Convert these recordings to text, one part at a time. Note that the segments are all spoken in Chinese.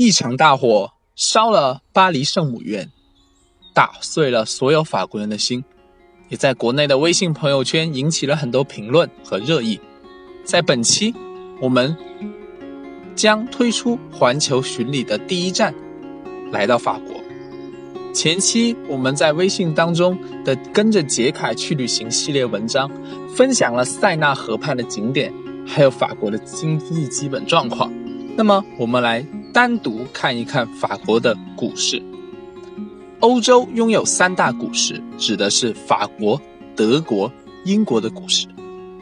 一场大火烧了巴黎圣母院，打碎了所有法国人的心，也在国内的微信朋友圈引起了很多评论和热议。在本期，我们将推出环球巡礼的第一站，来到法国。前期我们在微信当中的“跟着杰凯去旅行”系列文章，分享了塞纳河畔的景点，还有法国的经济基本状况。那么，我们来。单独看一看法国的股市。欧洲拥有三大股市，指的是法国、德国、英国的股市。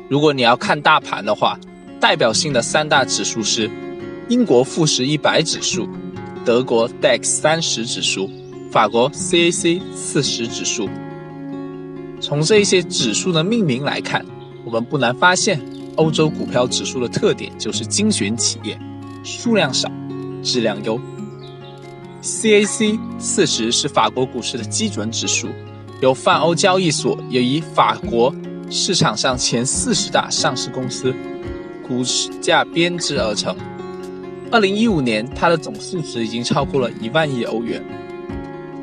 如果你要看大盘的话，代表性的三大指数是英国富时一百指数、德国 DAX 三十指数、法国 CAC 四十指数。从这些指数的命名来看，我们不难发现，欧洲股票指数的特点就是精选企业，数量少。质量优。CAC 四十是法国股市的基准指数，由泛欧交易所也以法国市场上前四十大上市公司股价编制而成。二零一五年，它的总市值已经超过了一万亿欧元。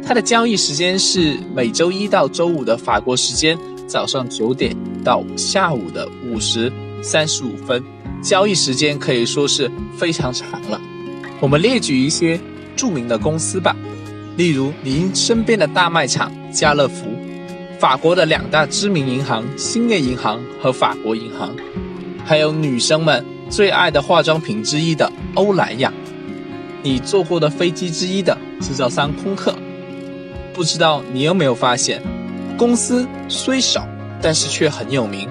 它的交易时间是每周一到周五的法国时间早上九点到下午的五时三十五分，交易时间可以说是非常长了。我们列举一些著名的公司吧，例如您身边的大卖场家乐福，法国的两大知名银行兴业银行和法国银行，还有女生们最爱的化妆品之一的欧莱雅，你坐过的飞机之一的制造商空客。不知道你有没有发现，公司虽少，但是却很有名，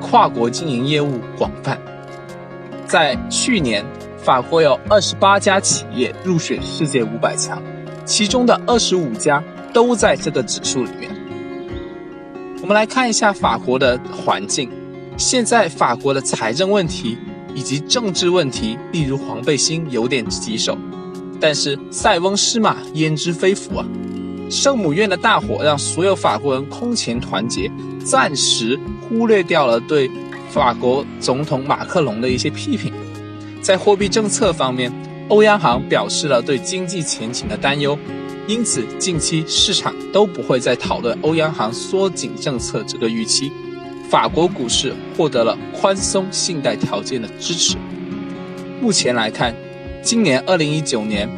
跨国经营业务广泛，在去年。法国有二十八家企业入选世界五百强，其中的二十五家都在这个指数里面。我们来看一下法国的环境。现在法国的财政问题以及政治问题，例如黄背心有点棘手，但是塞翁失马焉知非福啊！圣母院的大火让所有法国人空前团结，暂时忽略掉了对法国总统马克龙的一些批评。在货币政策方面，欧央行表示了对经济前景的担忧，因此近期市场都不会再讨论欧央行缩紧政策这个预期。法国股市获得了宽松信贷条件的支持。目前来看，今年二零一九年，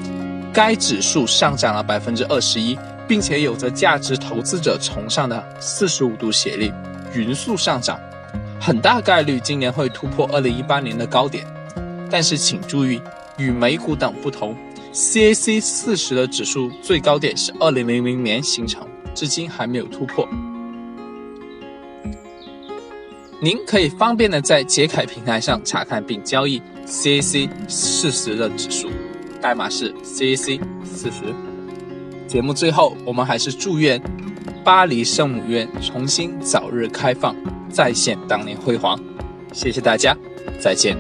该指数上涨了百分之二十一，并且有着价值投资者崇尚的四十五度斜率，匀速上涨，很大概率今年会突破二零一八年的高点。但是请注意，与美股等不同，CAC 四十的指数最高点是二零零零年形成，至今还没有突破。您可以方便的在杰凯平台上查看并交易 CAC 四十的指数，代码是 CAC 四十。节目最后，我们还是祝愿巴黎圣母院重新早日开放，再现当年辉煌。谢谢大家，再见。